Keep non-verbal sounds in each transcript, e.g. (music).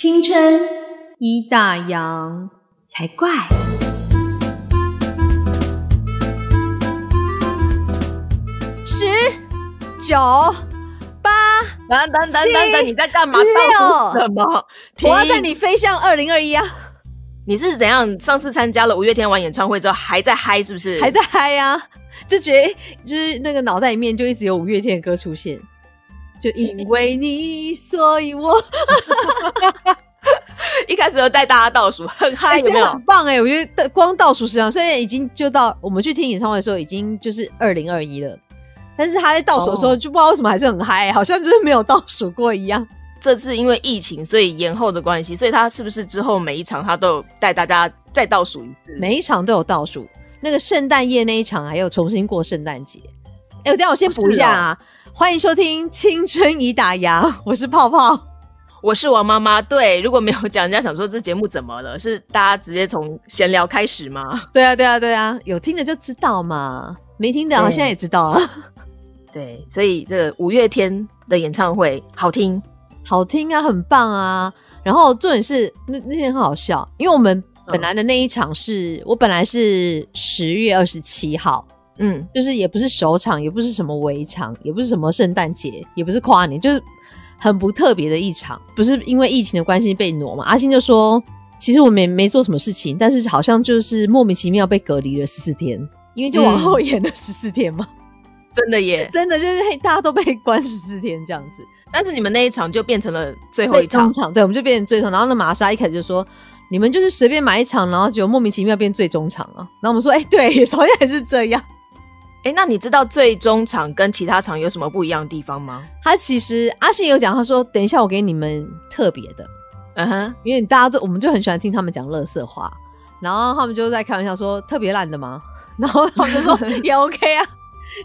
青春一大洋才怪。十九八，等等等等等，你在干嘛？六倒数什么？我要带你飞向二零二一啊！你是怎样？上次参加了五月天完演唱会之后，还在嗨是不是？还在嗨呀、就觉得就是那个脑袋里面就一直有五月天的歌出现，就因为你，所以我 (laughs) 一开始就带大家倒数，很嗨，有没有？棒哎、我觉得光倒数十场，虽然已经就到我们去听演唱会的时候已经就是二零二一了，但是他在倒数的时候、哦就不知道为什么还是很嗨、好像就是没有倒数过一样。这次因为疫情，所以延后的关系，所以他是不是之后每一场他都有带大家再倒数一次？每一场都有倒数。那个圣诞夜那一场还有重新过圣诞节。哎、我等下我先补一下啊！欢迎收听《青春已打烊》，(laughs) 我是泡泡。我是王妈妈，对，如果没有讲，人家想说这节目怎么了？是大家直接从闲聊开始吗？对啊，对啊，对啊，有听的就知道嘛，没听的啊对现在也知道了。(laughs) 对，所以这个五月天的演唱会好听，好听啊，很棒啊。然后重点是那那天很好笑，因为我们本来的那一场是、我本来是十月二十七号，嗯，就是也不是首场，也不是什么围场，也不是什么圣诞节，也不是跨年，就是很不特别的一场。不是因为疫情的关系被挪嘛？阿信就说，其实我们也没做什么事情，但是好像就是莫名其妙被隔离了十四天，因为就往后延了十四天嘛。(laughs) 真的耶。真的就是嘿，大家都被关十四天这样子。但是你们那一场就变成了最后一场对，我们就变成最后。然后那玛莎一开始就说：“你们就是随便买一场，然后就莫名其妙变最终场啊。”然后我们说：“哎、对，好像也是这样。哎、那你知道最终场跟其他场有什么不一样的地方吗？”他其实阿信有讲，他说：“等一下，我给你们特别的，嗯哼，因为大家都我们就很喜欢听他们讲乐色话，然后他们就在开玩笑说特别烂的吗？(laughs) 然后他们就说 (laughs) 也 OK 啊。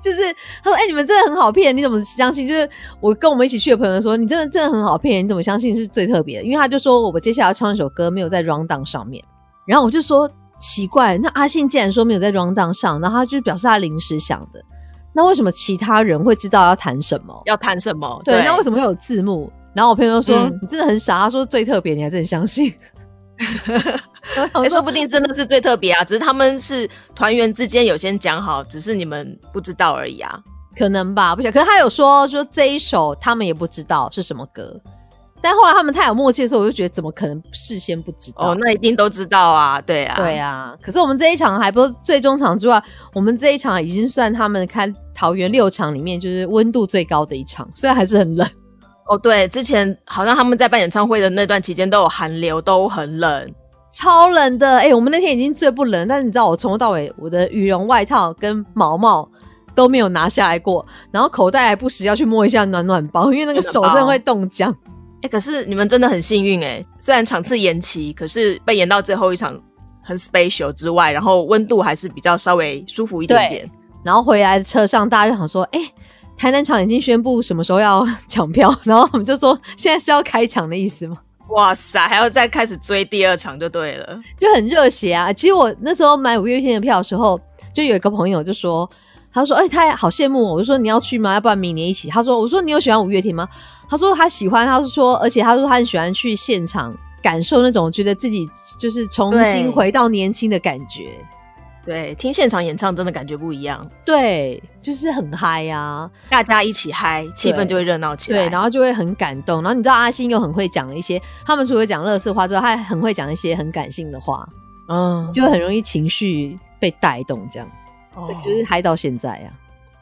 就是他说：“哎、你们真的很好骗，你怎么相信？”就是我跟我们一起去的朋友说：“你真的真的很好骗，你怎么相信是最特别的？”因为他就说我接下来要唱一首歌没有在 round down 上面，然后我就说奇怪，那阿信既然说没有在 round down 上，然后他就表示他临时想的，那为什么其他人会知道要谈什么？要谈什么？对，那为什么会有字幕？然后我朋友就说：“嗯你真的很傻。”他说最特别，你还真的相信？(laughs) 哎、我说说不定真的是最特别啊！只是他们是团员之间有先讲好，只是你们不知道而已啊。可能吧，不晓得。可是他有说，说这一首他们也不知道是什么歌，但后来他们太有默契的时候，我就觉得怎么可能事先不知道？哦，那一定都知道啊，对啊，对啊。可是我们这一场还不是最终场之外，我们这一场已经算他们开桃园六场里面就是温度最高的一场，虽然还是很冷。哦，对，之前好像他们在办演唱会的那段期间都有寒流，都很冷。超冷的，哎、我们那天已经最不冷，但是你知道我从头到尾我的羽绒外套跟毛毛都没有拿下来过，然后口袋还不时要去摸一下暖暖包，因为那个手真的会冻僵。哎、可是你们真的很幸运哎，虽然场次延期，可是被延到最后一场很 special 之外，然后温度还是比较稍微舒服一点点。然后回来的车上，大家就想说，哎、台南场已经宣布什么时候要抢票，(laughs) 然后我们就说现在是要开抢的意思吗？哇塞，还要再开始追第二场就对了。就很热血啊！其实我那时候买五月天的票的时候，就有一个朋友就说，他说：“哎、他好羡慕我。”我就说：“你要去吗？要不然明年一起。”他说：“我说你有喜欢五月天吗？”他说他喜欢，他是说，而且他说他很喜欢去现场感受那种觉得自己就是重新回到年轻的感觉。对，听现场演唱真的感觉不一样，对，就是很嗨呀、大家一起嗨，气氛就会热闹起来。对，然后就会很感动。然后你知道阿信又很会讲一些，他们除了讲乐色话之外，他还很会讲一些很感性的话，嗯，就很容易情绪被带动，这样，所以就是哦嗨到现在啊。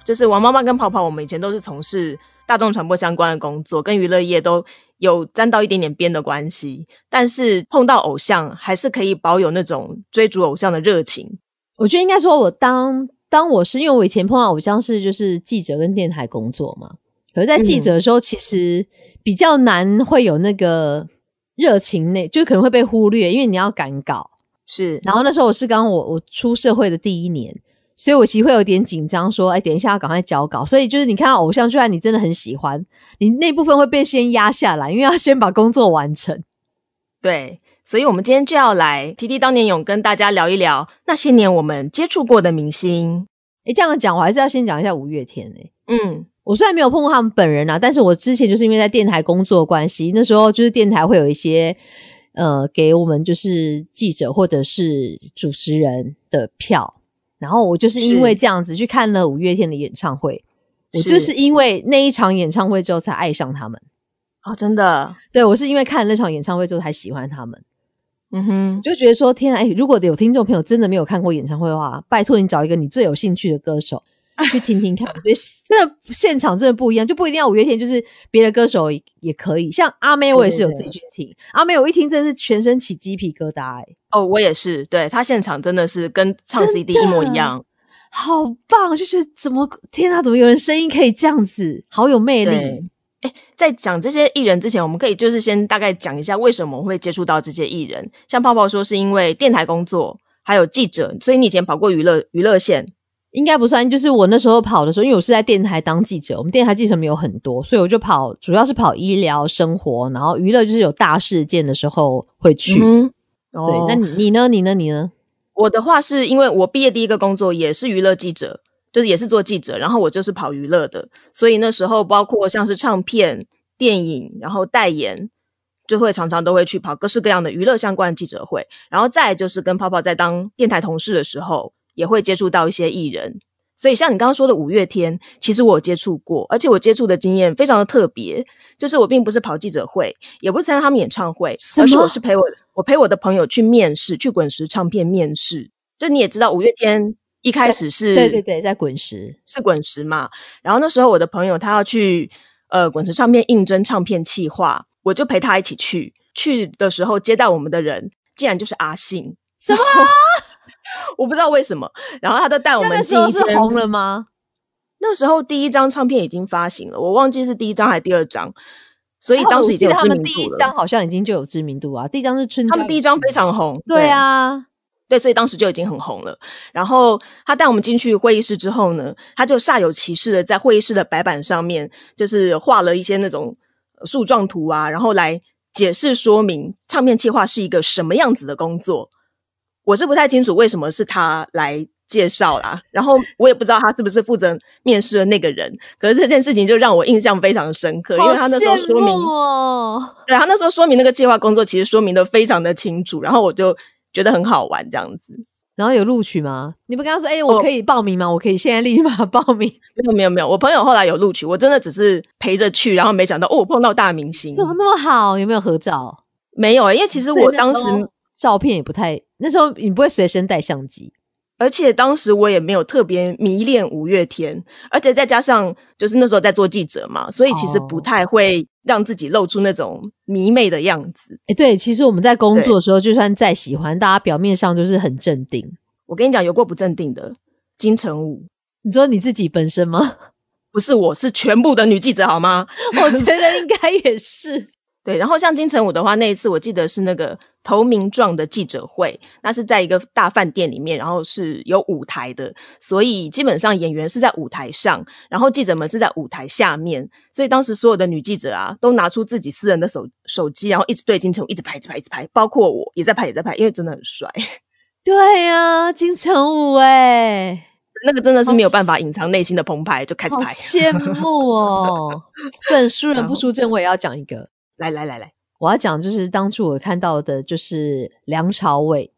就是王妈妈跟泡泡，我们以前都是从事大众传播相关的工作，跟娱乐业都有沾到一点点边的关系。但是碰到偶像，还是可以保有那种追逐偶像的热情。我觉得应该说，我当当我是因为我以前碰到偶像是就是记者跟电台工作嘛，可是在记者的时候，其实比较难会有那个热情内，就可能会被忽略，因为你要赶稿。是，然后那时候我是刚我我出社会的第一年，所以我其实会有点紧张，说，哎，等一下要赶快交稿。所以就是你看到偶像，就算你真的很喜欢，你那部分会被先压下来，因为要先把工作完成。对。所以，我们今天就要来提提当年勇，跟大家聊一聊那些年我们接触过的明星。哎，这样讲，我还是要先讲一下五月天诶、嗯，我虽然没有碰过他们本人啊，但是我之前就是因为在电台工作的关系，那时候就是电台会有一些呃给我们就是记者或者是主持人的票，然后我就是因为这样子去看了五月天的演唱会，我就是。因为那一场演唱会之后才爱上他们。哦，真的，对我是因为看了那场演唱会之后才喜欢他们，嗯哼，就觉得说天啊，哎、如果有听众朋友真的没有看过演唱会的话，拜托你找一个你最有兴趣的歌手 (laughs) 去听听看。我觉得真的现场真的不一样，就不一定要五月天，就是别的歌手也也可以。像阿妹，我也是有自己去听。阿妹，我一听真的是全身起鸡皮疙瘩、哎，哦，我也是，对他现场真的是跟唱 CD 一模一样，好棒！就是怎么天啊，怎么有人声音可以这样子，好有魅力。。哎，在讲这些艺人之前，我们可以就是先大概讲一下为什么会接触到这些艺人。像泡泡说，是因为电台工作，还有记者，所以你以前跑过娱乐娱乐线，应该不算，就是我那时候跑的时候，因为我是在电台当记者，我们电台记者没有很多，所以我就跑，主要是跑医疗生活，然后娱乐就是有大事件的时候会去。嗯，对，哦那你你呢？你呢？你呢？我的话是因为我毕业第一个工作也是娱乐记者，就是也是做记者，然后我就是跑娱乐的，所以那时候包括像是唱片、电影，然后代言，就会常常都会去跑各式各样的娱乐相关的记者会，然后再就是跟泡泡在当电台同事的时候，也会接触到一些艺人。所以像你刚刚说的五月天，其实我有接触过，而且我接触的经验非常的特别，就是我并不是跑记者会，也不是参加他们演唱会，而是我是陪我我陪我的朋友去面试，去滚石唱片面试。就你也知道，五月天一开始是对对对，在滚石。是滚石嘛，然后那时候我的朋友他要去呃滚石唱片应征唱片企划，我就陪他一起去。去的时候接待我们的人竟然就是阿信，什么？我不知道为什么。然后他都带我那们那时候是红了吗？那时候第一张唱片已经发行了，我忘记是第一张还是第二张，所以哦当时已经有知名度了。第一张好像已经就有知名度啊，第一张是春，他们第一张非常红，对啊，对，所以当时就已经很红了。然后他带我们进去会议室之后呢，他就煞有其事的在会议室的白板上面，就是画了一些那种呃树状图啊，然后来解释说明唱片企划是一个什么样子的工作。我是不太清楚为什么是他来介绍啦，然后我也不知道他是不是负责面试的那个人。可是这件事情就让我印象非常深刻，因为他那时候说明对他那时候说明那个计划工作，其实说明的非常的清楚，然后我就觉得很好玩这样子。然后有录取吗？你不跟他说，哎、我哦可以报名吗？我可以现在立马报名。(laughs) 没有没有没有，我朋友后来有录取，我真的只是陪着去，然后没想到哦，我碰到大明星。怎么那么好？有没有合照？没有、欸？因为其实我当时，候照片也不太，那时候你不会随身带相机，而且当时我也没有特别迷恋五月天，而且再加上就是那时候在做记者嘛，所以其实不哦太会让自己露出那种迷妹的样子。哎、对，其实我们在工作的时候，就算再喜欢，大家表面上就是很镇定。我跟你讲，有过不镇定的金城武，你说你自己本身吗？(laughs) 不是我是全部的女记者好吗？我觉得应该也是。对，然后像金城武的话，那一次我记得是那个投名状的记者会，那是在一个大饭店里面，然后是有舞台的，所以基本上演员是在舞台上，然后记者们是在舞台下面，所以当时所有的女记者啊，都拿出自己私人的手手机，然后一直对金城武一直拍，一直拍，一直拍，包括我也在拍，也在拍，因为真的很帅，(laughs) 对呀、金城武哎、那个真的是没有办法隐藏内心的澎湃，就开始拍。羡慕哦！(laughs) 不能输人不输阵，我也要讲一个。来来来来，我要讲就是当初我看到的，就是梁朝伟，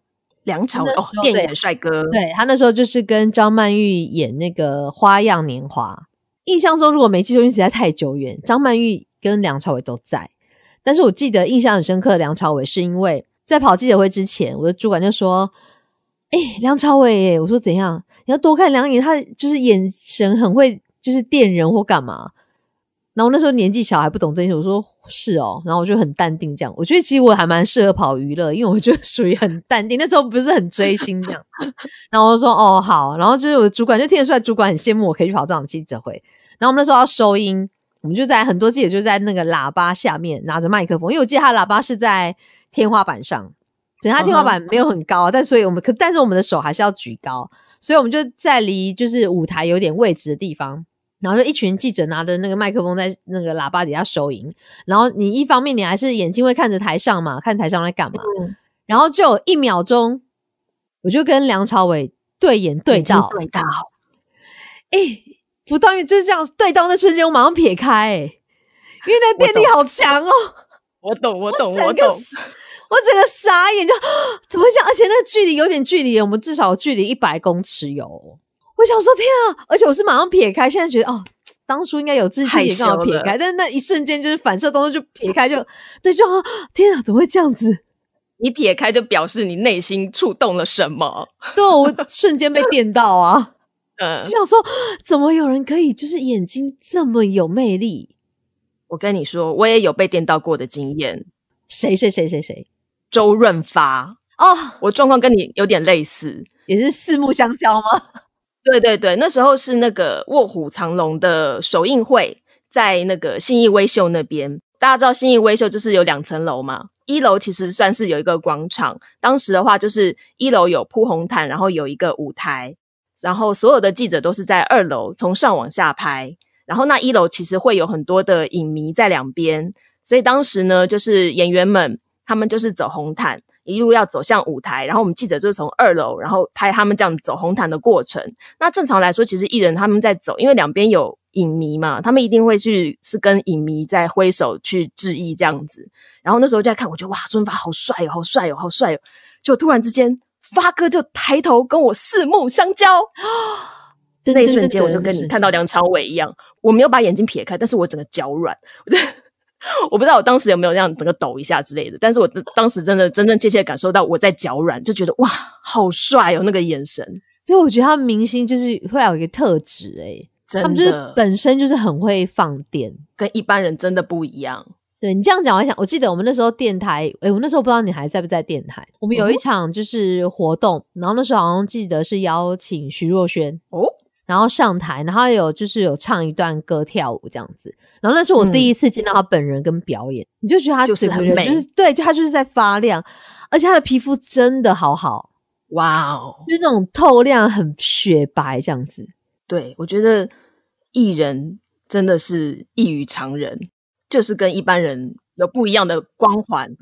梁朝伟哦电影的帅哥，对他那时候就是跟张曼玉演那个《花样年华》。印象中如果没记错，因为实在太久远，张曼玉跟梁朝伟都在。但是我记得印象很深刻的梁朝伟，是因为在跑记者会之前，我的主管就说：“哎、梁朝伟耶，我说怎样？你要多看两眼，他就是眼神很会，就是电人或干嘛。”然后那时候年纪小还不懂这些，我说是哦，然后我就很淡定这样。我觉得其实我还蛮适合跑娱乐，因为我就 (laughs) 属于很淡定，那时候不是很追星这样。(laughs) 然后我就说哦好，然后就是我的主管就听得出来，主管很羡慕我可以去跑这场记者会。然后我们那时候要收音，我们就在很多记者就在那个喇叭下面拿着麦克风，因为我记得他的喇叭是在天花板上，等他天花板没有很高，但所以我们可但是我们的手还是要举高，所以我们就在离就是舞台有点位置的地方。然后就一群记者拿着那个麦克风在那个喇叭底下收音，然后你一方面你还是眼睛会看着台上嘛，看台上在干嘛，嗯然后就有一秒钟，我就跟梁朝伟对眼对眼睛到，对到，哎、不到，就是这样对到那瞬间，我马上撇开、欸，因为那电力好强哦、我懂，我懂，我懂。我整个傻眼，就 (gasps) 怎么讲？而且那个距离有点距离，我们至少距离一百公尺有。我想说天啊！而且我是马上撇开，现在觉得哦，当初应该有志气害也刚好撇开，但是那一瞬间就是反射动作就撇开就，对，就哦天啊，怎么会这样子？你撇开就表示你内心触动了什么？对，我瞬间被电到啊！(laughs) 嗯就，想说，怎么有人可以就是眼睛这么有魅力？我跟你说，我也有被电到过的经验。谁谁谁谁谁？周润发，哦，我状况跟你有点类似。也是四目相交吗？对对对，那时候是那个《卧虎藏龙》的首映会，在那个信义威秀那边。大家知道信义威秀就是有两层楼嘛，一楼其实算是有一个广场。当时的话，就是一楼有铺红毯，然后有一个舞台，然后所有的记者都是在二楼从上往下拍。然后那一楼其实会有很多的影迷在两边，所以当时呢，就是演员们他们就是走红毯，一路要走向舞台，然后我们记者就是从二楼，然后拍他们这样走红毯的过程。那正常来说，其实艺人他们在走，因为两边有影迷嘛，他们一定会去是跟影迷在挥手去致意这样子。然后那时候就在看，我觉得哇，周润发好帅哦，好帅哦，好帅哦！就突然之间，发哥就抬头跟我四目相交，那一瞬间我就跟你看到梁朝伟一样，我没有把眼睛撇开，但是我整个脚软，我 (laughs) 就我不知道我当时有没有这样整个抖一下之类的，但是我当时真的真真切切感受到我在脚软，就觉得哇，好帅哦，那个眼神，对，我觉得他们明星就是会有一个特质、欸，真他们就是本身就是很会放电。跟一般人真的不一样。对你这样讲，我还想，我记得我们那时候电台，诶，我那时候不知道你还在不在电台。我们有一场就是活动，然后那时候好像记得是邀请徐若瑄哦，然后上台，然后有就是有唱一段歌跳舞这样子。然后那是我第一次见到他本人跟表演，你就觉得他就是很美就是对，就他就是在发亮，而且他的皮肤真的好好，哇哦，就是那种透亮、很雪白这样子。对我觉得艺人真的是异于常人，就是跟一般人有不一样的光环。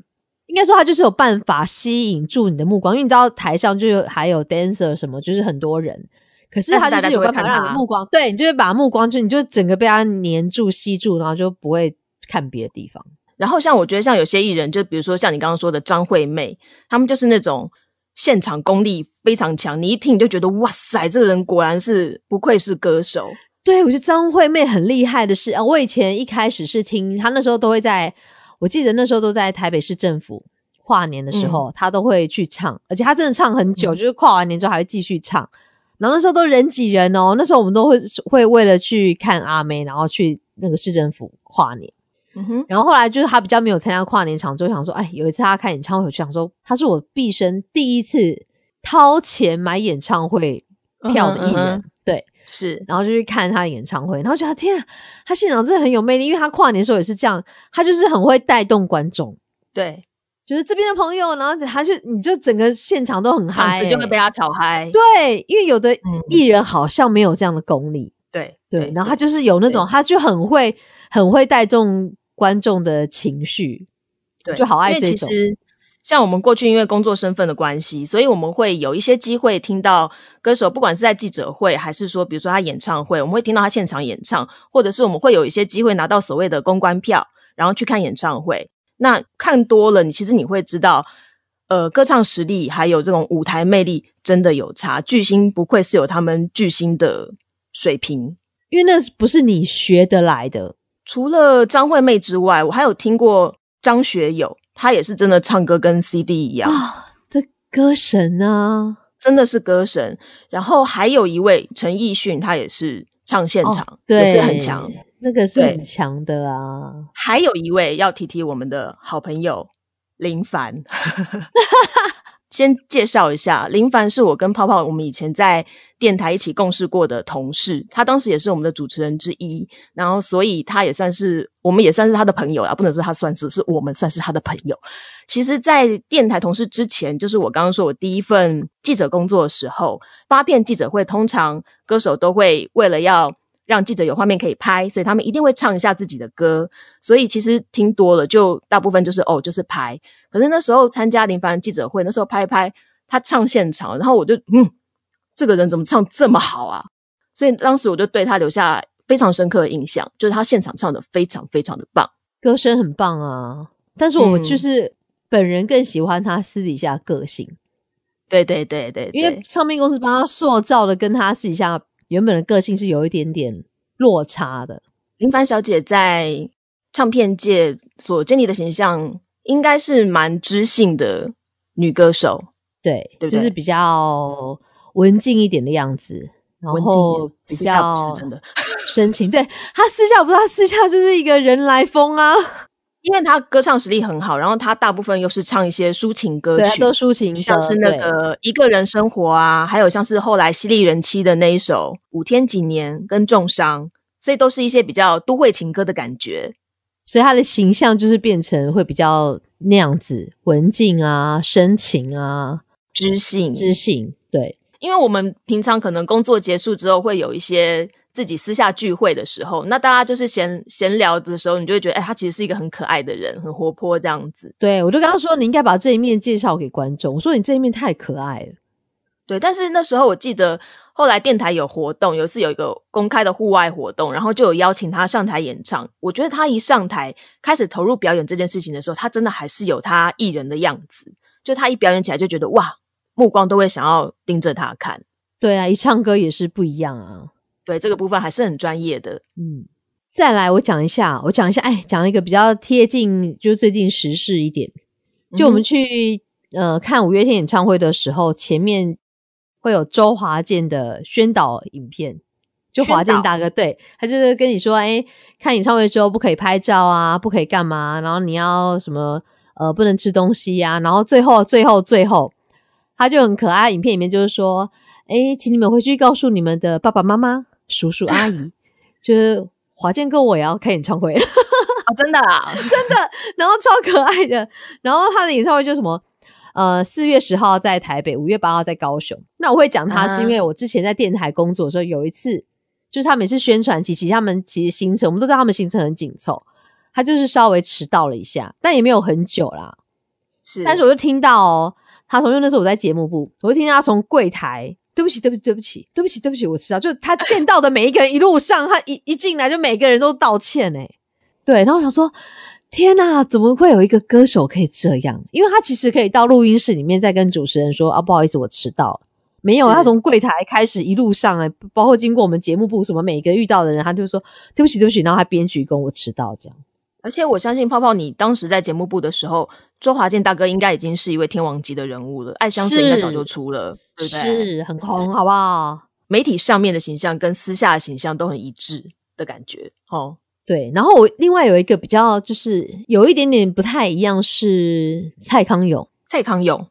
应该说他就是有办法吸引住你的目光，因为你知道台上就有还有 dancer 什么，就是很多人，可是他就是有办法让你的目光，对你就会把目光就你就整个被他黏住、吸住，然后就不会看别的地方。然后像我觉得像有些艺人，就比如说像你刚刚说的张惠妹，他们就是那种现场功力非常强，你一听你就觉得哇塞，这个人果然是不愧是歌手。对，我觉得张惠妹很厉害的是啊，我以前一开始是听她那时候都会在，我记得那时候都在台北市政府跨年的时候，她、都会去唱，而且她真的唱很久，嗯就是跨完年之后还会继续唱。然后那时候都人挤人哦，那时候我们都会会为了去看阿妹，然后去那个市政府跨年。嗯哼，然后后来就是他比较没有参加跨年场，就想说，哎，有一次他看演唱会，我就想说，他是我毕生第一次掏钱买演唱会票的艺人，嗯嗯对。是然后就去看他的演唱会，然后觉得天啊，他现场真的很有魅力，因为他跨年的时候也是这样，他就是很会带动观众，对，就是这边的朋友，然后他就你就整个现场都很嗨、就会被他吵嗨。对，因为有的嗯艺人好像没有这样的功力，对对，然后他就是有那种，他就很会很会带动观众的情绪，对就好爱这种像我们过去因为工作身份的关系，所以我们会有一些机会听到歌手，不管是在记者会，还是说比如说他演唱会，我们会听到他现场演唱，或者是我们会有一些机会拿到所谓的公关票，然后去看演唱会。那看多了，你其实你会知道，呃，歌唱实力还有这种舞台魅力真的有差。巨星不愧是有他们巨星的水平。因为那不是你学得来的，除了张惠妹之外，我还有听过张学友，他也是真的唱歌跟 CD 一样。啊，这歌神啊，真的是歌神。然后还有一位陈奕迅，他也是唱现场，哦对，也是很强。，那个是很强的啊。还有一位要提提我们的好朋友林凡。(laughs) 先介绍一下，林凡是我跟泡泡我们以前在电台一起共事过的同事，他当时也是我们的主持人之一，然后所以他也算是我们也算是他的朋友啊，不能说他算是，是我们算是他的朋友。其实，在电台同事之前，就是我刚刚说我第一份记者工作的时候，发片记者会，通常歌手都会为了要让记者有画面可以拍，所以他们一定会唱一下自己的歌。所以其实听多了，就大部分就是哦，就是拍。可是那时候参加林凡记者会，那时候拍一拍，他唱现场，然后我就嗯，这个人怎么唱这么好啊？所以当时我就对他留下非常深刻的印象，就是他现场唱的非常非常的棒，歌声很棒啊。但是我就是本人更喜欢他私底下个性。对对对对，因为唱片公司帮他塑造的跟他私底下原本的个性是有一点点落差的。林凡小姐在唱片界所建立的形象，应该是蛮知性的女歌手，对，对，就是比较文静一点的样子，然后比较真的深情。对她私下不知道私下就是一个人来疯啊。因为他歌唱实力很好，然后他大部分又是唱一些抒情歌曲，都抒情，像是那个一个人生活啊，还有像是后来犀利人妻的那一首五天几年跟重伤，所以都是一些比较都会情歌的感觉，所以他的形象就是变成会比较那样子文静啊、深情啊、知性、知性。对，因为我们平常可能工作结束之后会有一些。自己私下聚会的时候，那大家就是闲闲聊的时候，你就会觉得，哎，他其实是一个很可爱的人，很活泼这样子。对，我就跟他说，你应该把这一面介绍给观众。我说你这一面太可爱了。对，但是那时候我记得，后来电台有活动，有一次有一个公开的户外活动，然后就有邀请他上台演唱。我觉得他一上台开始投入表演这件事情的时候，他真的还是有他艺人的样子。就他一表演起来，就觉得哇，目光都会想要盯着他看。对啊，一唱歌也是不一样啊。对这个部分还是很专业的，嗯，再来我讲一下，我讲一下，哎，讲一个比较贴近，就最近时事一点，就我们去呃看五月天演唱会的时候，前面会有周华健的宣导影片，就华健大哥，对他就是跟你说，哎，看演唱会的时候不可以拍照啊，不可以干嘛，然后你要什么呃不能吃东西呀，然后最后最后最后，他就很可爱，影片里面就是说，哎，请你们回去告诉你们的爸爸妈妈。叔叔阿姨，就是华健哥，我也要开演唱会了，(laughs) 真的啊，(laughs) 真的，然后超可爱的，然后他的演唱会就什么，呃，四月十号在台北，五月八号在高雄。那我会讲他，是因为我之前在电台工作的时候，有一次就是他每次宣传期，其实他们其实行程，我们都知道他们行程很紧凑，他就是稍微迟到了一下，但也没有很久啦。是，但是我就听到哦，他从那时候我在节目部，我就听到他从柜台。对不起，对不起，对不起，对不起，对不起，我知道，就是他见到的每一个人，一路上他一一进来就每个人都道歉哎，对，然后我想说，天哪，怎么会有一个歌手可以这样？因为他其实可以到录音室里面再跟主持人说啊，不好意思，我迟到，没有，他从柜台开始一路上哎，包括经过我们节目部什么每一个遇到的人，他就说对不起，对不起，然后他编曲跟我迟到这样。而且我相信泡泡，你当时在节目部的时候，周华健大哥应该已经是一位天王级的人物了，爱相随应该早就出了，对不对？是很红，好不好？媒体上面的形象跟私下的形象都很一致的感觉，哦，对。然后我另外有一个比较，就是有一点点不太一样，是蔡康永。蔡康永，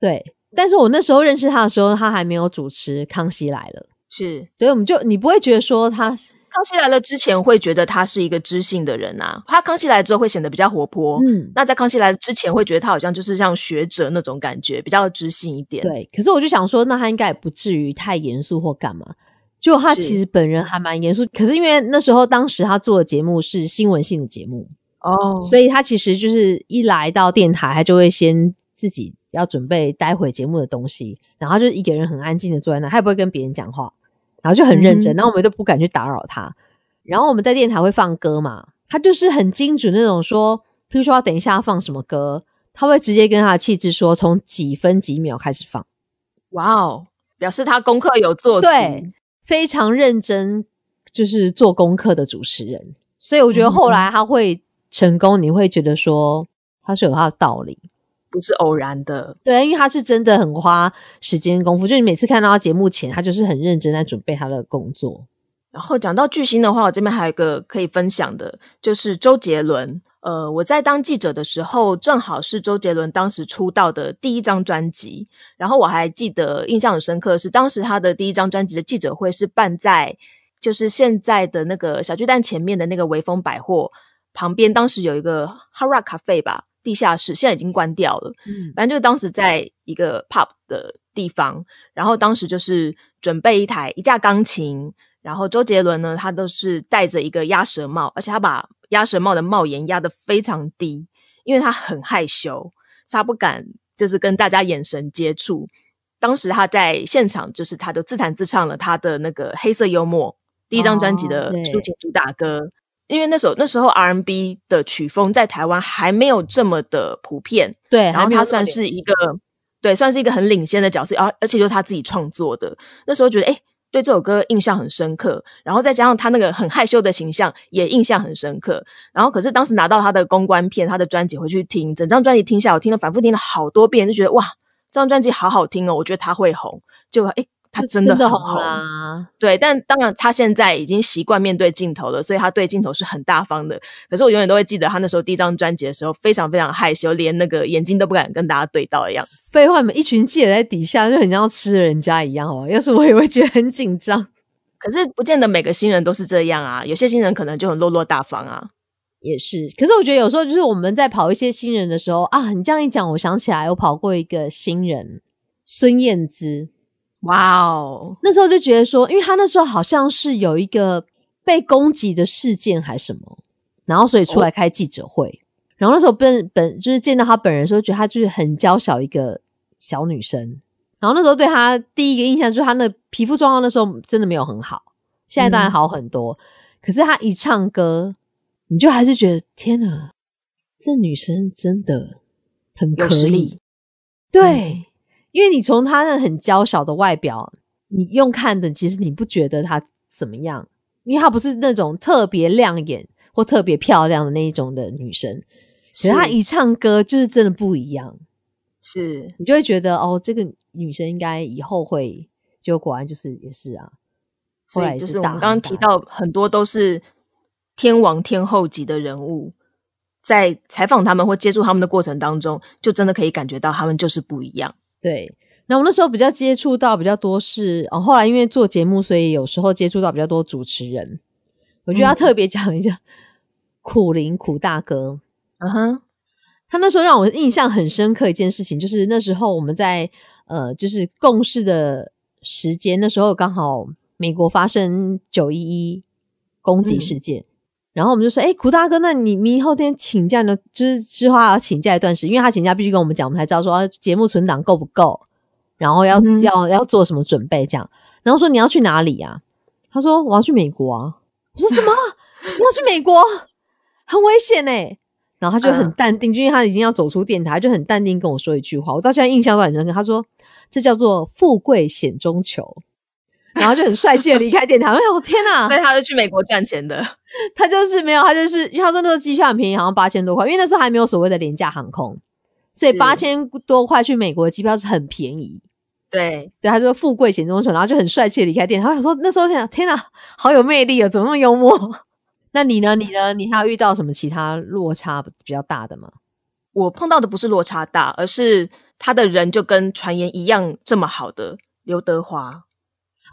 对。但是我那时候认识他的时候，他还没有主持《康熙来了》，是。所以我们就你不会觉得说他。康熙来了之前会觉得他是一个知性的人啊，他康熙来了之后会显得比较活泼。嗯，那在康熙来了之前会觉得他好像就是像学者那种感觉，比较知性一点。对，可是我就想说，那他应该也不至于太严肃或干嘛。就他其实本人还蛮严肃，可是因为那时候当时他做的节目是新闻性的节目哦，所以他其实就是一来到电台，他就会先自己要准备待会节目的东西，然后就一个人很安静的坐在那，他也不会跟别人讲话。然后就很认真，然后我们都不敢去打扰他。然后我们在电台会放歌嘛，他就是很精准那种，说，譬如说等一下要放什么歌，他会直接跟他的气质说，从几分几秒开始放。哇哦，表示他功课有做，对，非常认真，就是做功课的主持人。所以我觉得后来他会成功，你会觉得说他是有他的道理。不是偶然的，对，因为他是真的很花时间功夫，就你每次看到他节目前，他就是很认真在准备他的工作。然后讲到巨星的话，我这边还有一个可以分享的，就是周杰伦。呃，我在当记者的时候，正好是周杰伦当时出道的第一张专辑。然后我还记得印象很深刻是，当时他的第一张专辑的记者会是办在就是现在的那个小巨蛋前面的那个微风百货旁边，当时有一个 Hara 咖啡吧。地下室现在已经关掉了，嗯，反正就是当时在一个 pub 的地方，然后当时就是准备一台一架钢琴，然后周杰伦呢，他都是戴着一个鸭舌帽，而且他把鸭舌帽的帽檐压得非常低，因为他很害羞，他不敢就是跟大家眼神接触。当时他在现场，就是他就自弹自唱了他的那个黑色幽默第一张专辑的抒情主打歌。因为那时候那时候 R&B 的曲风在台湾还没有这么的普遍，对，然后他算是一个对，算是一个很领先的角色，而而且就是他自己创作的。那时候觉得，哎，对这首歌印象很深刻，然后再加上他那个很害羞的形象也印象很深刻。然后可是当时拿到他的公关片，他的专辑回去听，整张专辑听下，我听了反复听了好多遍，就觉得哇，这张专辑好好听哦，我觉得他会红，就哎。他真的很红啊！对，但当然他现在已经习惯面对镜头了，所以他对镜头是很大方的。可是我永远都会记得他那时候第一张专辑的时候，非常非常害羞，连那个眼睛都不敢跟大家对到的样子。废话，你们一群记者在底下就很像要吃人家一样哦。要是我也会觉得很紧张。(laughs) 可是不见得每个新人都是这样啊，有些新人可能就很落落大方啊。也是，可是我觉得有时候就是我们在跑一些新人的时候啊，你这样一讲，我想起来我跑过一个新人孙燕姿。哇哦！那时候就觉得说，因为他那时候好像是有一个被攻击的事件还是什么，然后所以出来开记者会。然后那时候本本就是见到他本人的时候，觉得他就是很娇小一个小女生。然后那时候对他第一个印象就是他那皮肤状况那时候真的没有很好，现在当然好很多。可是他一唱歌，你就还是觉得天哪，这女生真的很有实力，对。因为你从她那很娇小的外表，你用看的，其实你不觉得她怎么样，因为她不是那种特别亮眼或特别漂亮的那一种的女生。可是她一唱歌，就是真的不一样，是你就会觉得哦，这个女生应该以后会，就果然就是也是啊。后来就是我们刚刚提到很多都是天王天后级的人物，在采访他们或接触他们的过程当中，就真的可以感觉到他们就是不一样。对，那我那时候比较接触到比较多是哦，后来因为做节目，所以有时候接触到比较多主持人。我觉得要特别讲一下苦林苦大哥，啊哈，他那时候让我印象很深刻一件事情，就是那时候我们在呃，就是共事的时间，那时候刚好美国发生九一一攻击事件。然后我们就说：“哎，苦大哥，那你明后天请假呢？就是之后要请假一段时间，因为他请假必须跟我们讲，我们才知道说节目存档够不够，然后要要要做什么准备这样。然后说你要去哪里呀？他说我要去美国啊。我说什么？你要去美国？很危险哎。然后他就很淡定，就因为他已经要走出电台，就很淡定跟我说一句话，我到现在印象都很深刻。他说这叫做富贵险中求。”然后就很帅气的离开电台。哎呦天哪！对，他是去美国赚钱的。他就是没有，他就是他说那个机票很便宜，好像八千多块，因为那时候还没有所谓的廉价航空，所以八千多块去美国的机票是很便宜。对对，他说富贵险中求，然后就很帅气的离开电台。我想说那时候想，天哪，好有魅力啊，怎么那么幽默？(laughs) 那你呢？你呢？你还有遇到什么其他落差比较大的吗？我碰到的不是落差大，而是他的人就跟传言一样这么好的刘德华。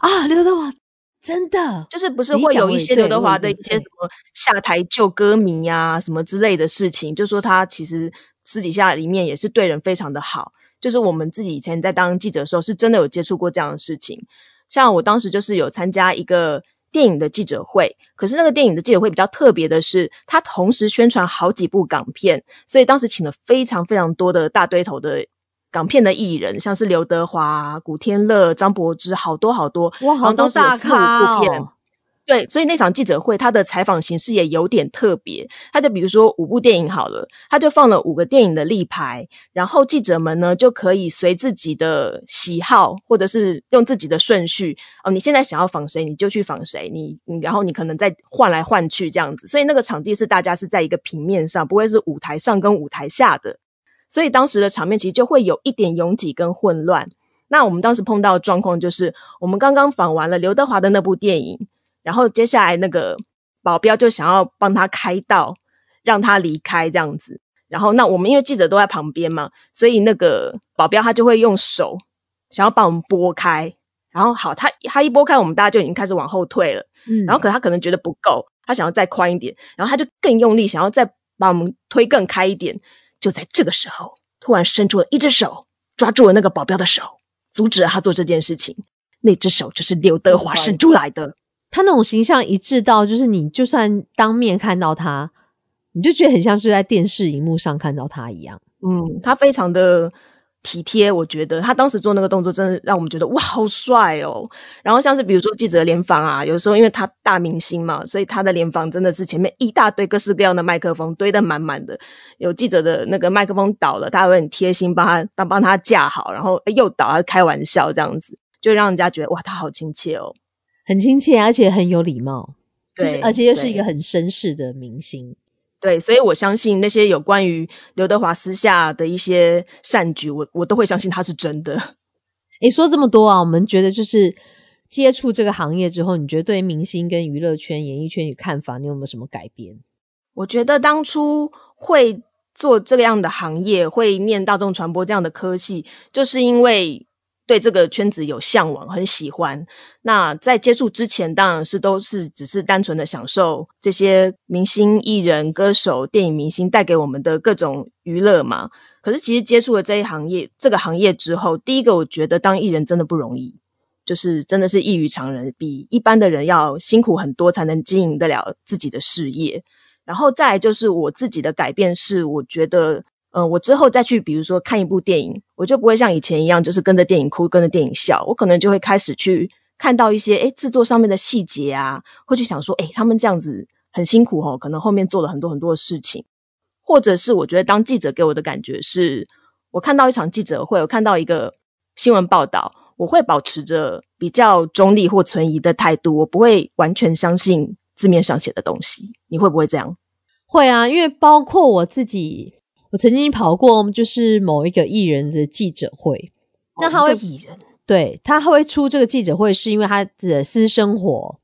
啊，刘德华真的就是不是会有一些刘德华的一些什么下台救歌迷呀什么之类的事情，就说他其实私底下里面也是对人非常的好。就是我们自己以前在当记者的时候，是真的有接触过这样的事情。像我当时就是有参加一个电影的记者会，可是那个电影的记者会比较特别的是，他同时宣传好几部港片，所以当时请了非常非常多的大堆头的。港片的艺人，像是刘德华、古天乐、张柏芝，好多好多，哇，好多大咖哦。对，所以那场记者会，他的采访形式也有点特别。他就比如说五部电影好了，他就放了五个电影的立牌，然后记者们呢就可以随自己的喜好，或者是用自己的顺序哦，你现在想要访谁，你就去访谁，你你然后你可能再换来换去这样子。所以那个场地是大家是在一个平面上，不会是舞台上跟舞台下的。所以当时的场面其实就会有一点拥挤跟混乱。那我们当时碰到的状况就是，我们刚刚访完了刘德华的那部电影，然后接下来那个保镖就想要帮他开道，让他离开这样子。然后那我们因为记者都在旁边嘛，所以那个保镖他就会用手想要把我们拨开。然后好，他他一拨开，我们大家就已经开始往后退了。嗯，然后可他可能觉得不够，他想要再宽一点，然后他就更用力，想要再把我们推更开一点。就在这个时候，突然伸出了一只手，抓住了那个保镖的手，阻止了他做这件事情。那只手就是刘德华伸出来的。他那种形象一致到，就是你就算当面看到他，你就觉得很像是在电视荧幕上看到他一样。嗯，他非常的体贴，我觉得他当时做那个动作，真的让我们觉得哇，好帅哦。然后像是比如说记者联访啊，有时候因为他大明星嘛，所以他的联访真的是前面一大堆各式各样的麦克风堆得满满的。有记者的那个麦克风倒了，他会很贴心帮他帮帮他架好，然后又倒，他开玩笑这样子，就让人家觉得哇，他好亲切哦，很亲切，而且很有礼貌，就是而且又是一对个很绅士的明星。对，所以我相信那些有关于刘德华私下的一些善举，我我都会相信他是真的。诶，说这么多啊，我们觉得就是接触这个行业之后，你觉得对明星跟娱乐圈、演艺圈有看法，你有没有什么改变？我觉得当初会做这样的行业，会念大众传播这样的科系，就是因为对这个圈子有向往，很喜欢。那在接触之前，当然是都是只是单纯的享受这些明星、艺人、歌手、电影明星带给我们的各种娱乐嘛。可是其实接触了这一行业，这个行业之后，第一个我觉得当艺人真的不容易。就是真的是异于常人，比一般的人要辛苦很多，才能经营得了自己的事业。然后再来就是我自己的改变是，我觉得，嗯、我之后再去，比如说看一部电影，我就不会像以前一样，就是跟着电影哭，跟着电影笑，我可能就会开始去看到一些，诶制作上面的细节啊，会去想说，诶他们这样子很辛苦哦，可能后面做了很多很多的事情，或者是我觉得当记者给我的感觉是，我看到一场记者会，我看到一个新闻报道，我会保持着比较中立或存疑的态度，我不会完全相信字面上写的东西。你会不会这样？会啊，因为包括我自己，我曾经跑过就是某一个艺人的记者会，那他哦会艺人对他会出这个记者会，是因为他的私生活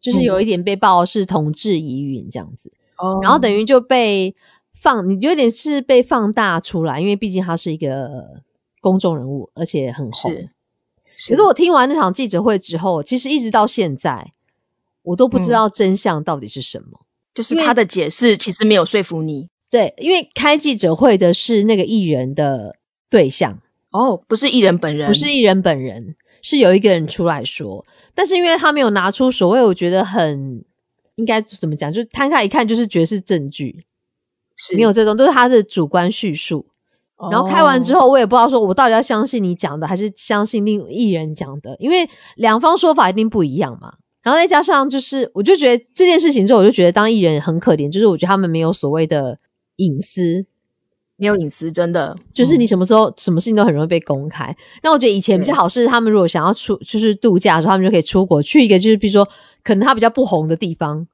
就是有一点被曝是同志疑云这样子，哦然后等于就被放，你有点是被放大出来，因为毕竟他是一个公众人物，而且很红。是，可是我听完那场记者会之后，其实一直到现在，我都不知嗯道真相到底是什么。就是他的解释其实没有说服你对，因为开记者会的是那个艺人的对象，哦，不是艺人本人，不是艺人本人，是有一个人出来说，但是因为他没有拿出所谓我觉得很应该怎么讲，就是摊开一看就是觉得是证据，是没有这种都是他的主观叙述。然后开完之后，后，我也不知道说我到底要相信你讲的，还是相信另艺人讲的，因为两方说法一定不一样嘛。然后再加上就是，我就觉得这件事情之后，我就觉得当艺人很可怜，就是我觉得他们没有所谓的隐私，没有隐私，真的就是你嗯什么时候、什么事情都很容易被公开。那我觉得以前比较好是，他们如果想要出就是度假的时候，他们就可以出国去一个就是比如说可能他比较不红的地方。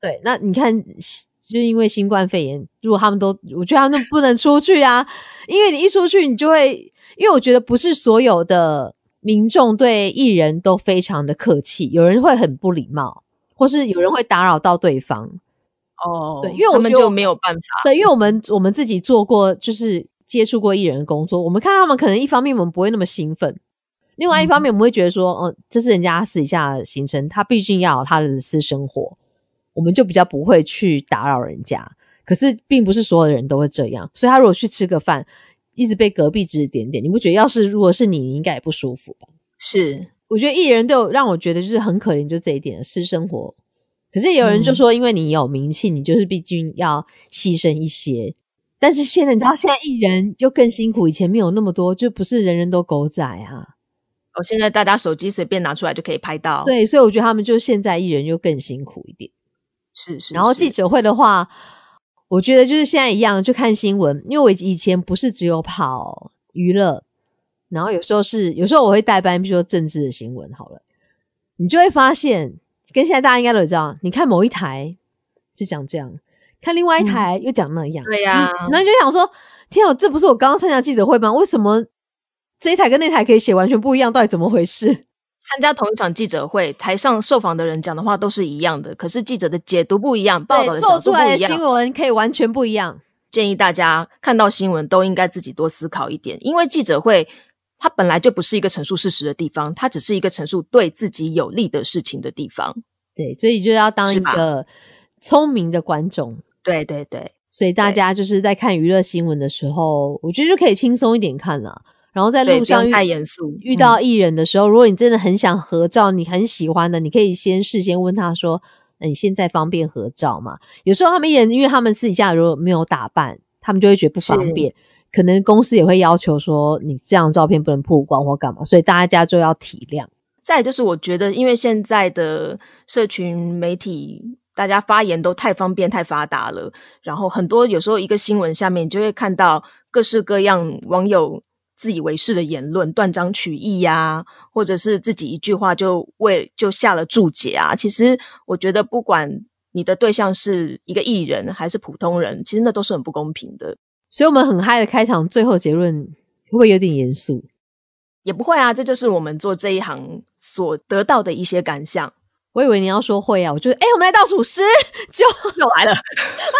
对，那你看，就是因为新冠肺炎，如果他们都，我觉得他们不能出去啊，因为你一出去，你就会，因为我觉得不是所有的民众对艺人都非常的客气，有人会很不礼貌，或是有人会打扰到对方。哦，对因为我们就没有办法，对，因为我们我们自己做过，就是接触过艺人的工作，我们看到他们可能一方面我们不会那么兴奋，另外一方面我们会觉得说，哦、这是人家私底下的行程，他毕竟要有他的私生活，我们就比较不会去打扰人家。可是并不是所有的人都会这样，所以他如果去吃个饭，一直被隔壁指指点点，你不觉得要是如果是你，你应该也不舒服吧？是我觉得艺人都有让我觉得就是很可怜，就这一点私生活。可是有人就嗯说，因为你有名气，你就是毕竟要牺牲一些。但是现在你知道，现在艺人又更辛苦，以前没有那么多，就不是人人都狗仔啊。哦，现在大家手机随便拿出来就可以拍到，，对，所以我觉得他们就现在艺人又更辛苦一点。是是，是然后记者会的话，我觉得就是现在一样，就看新闻。因为我以前不是只有跑娱乐，然后有时候是有时候我会代班，比如说政治的新闻好了，你就会发现，跟现在大家应该都知道，你看某一台就讲这样，看另外一台又讲那样，对呀嗯然后你就想说，天啊，这不是我刚刚参加记者会吗？为什么这一台跟那台可以写完全不一样？到底怎么回事？(laughs) 参加同一场记者会，台上受访的人讲的话都是一样的，可是记者的解读不一样，报道，做的角度不出来的新一样。闻可以完全不一样。建议大家看到新闻都应该自己多思考一点，因为记者会它本来就不是一个陈述事实的地方，它只是一个陈述对自己有利的事情的地方。对，所以就要当一个聪明的观众。对对对，所以大家就是在看娱乐新闻的时候，我觉得就可以轻松一点看了。然后在路上遇太严肃。嗯遇到艺人的时候，如果你真的很想合照，你很喜欢的，你可以先事先问他说：“那你现在方便合照吗？”有时候他们艺人，因为他们私底下如果没有打扮，他们就会觉得不方便。可能公司也会要求说你这样照片不能曝光或干嘛，所以大家就要体谅。再就是，我觉得因为现在的社群媒体，大家发言都太方便、太发达了，然后很多有时候一个新闻下面，就会看到各式各样网友自以为是的言论，断章取义呀，或者是自己一句话就为就下了注解啊。其实我觉得，不管你的对象是一个艺人还是普通人，其实那都是很不公平的。所以，我们很嗨的开场，最后结论会不会有点严肃？也不会啊，这就是我们做这一行所得到的一些感想。我以为你要说会啊，我觉得哎，我们来倒数十，就 (laughs) 又来了。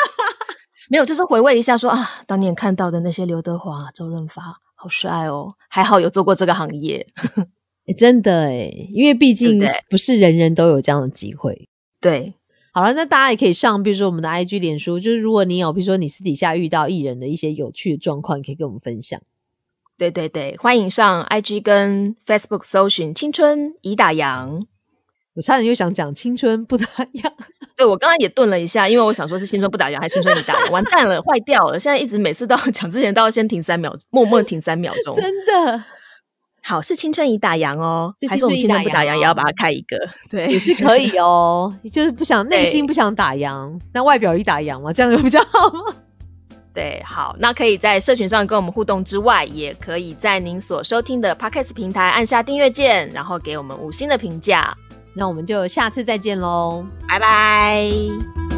(laughs) 没有，就是回味一下，说啊，当年看到的那些刘德华、周润发，好帅哦，还好有做过这个行业。(laughs) 真的哎，因为毕竟不是人人都有这样的机会。对，好了，那大家也可以上，比如说我们的 IG、脸书，就是如果你有，比如说你私底下遇到艺人的一些有趣的状况，可以跟我们分享。对对对，欢迎上 IG 跟 Facebook 搜寻“青春已打烊”。我差点又想讲“青春不打烊”，(laughs) 对我刚刚也顿了一下，因为我想说是“青春不打烊”还是“青春已打烊”，完蛋了，坏掉了！现在一直每次都要讲之前都要先停三秒，默默停三秒钟。(laughs) 真的好是“青春已打烊”哦，还是我们“青春不打烊”也要把它开一个？(laughs) 对，也是可以哦，就是不想 (laughs) 内心不想打烊，那外表一打烊嘛，这样就比较好吗？(laughs) 对，好，那可以在社群上跟我们互动之外，也可以在您所收听的 Podcast 平台按下订阅键，然后给我们五星的评价。那我们就下次再见喽，拜拜。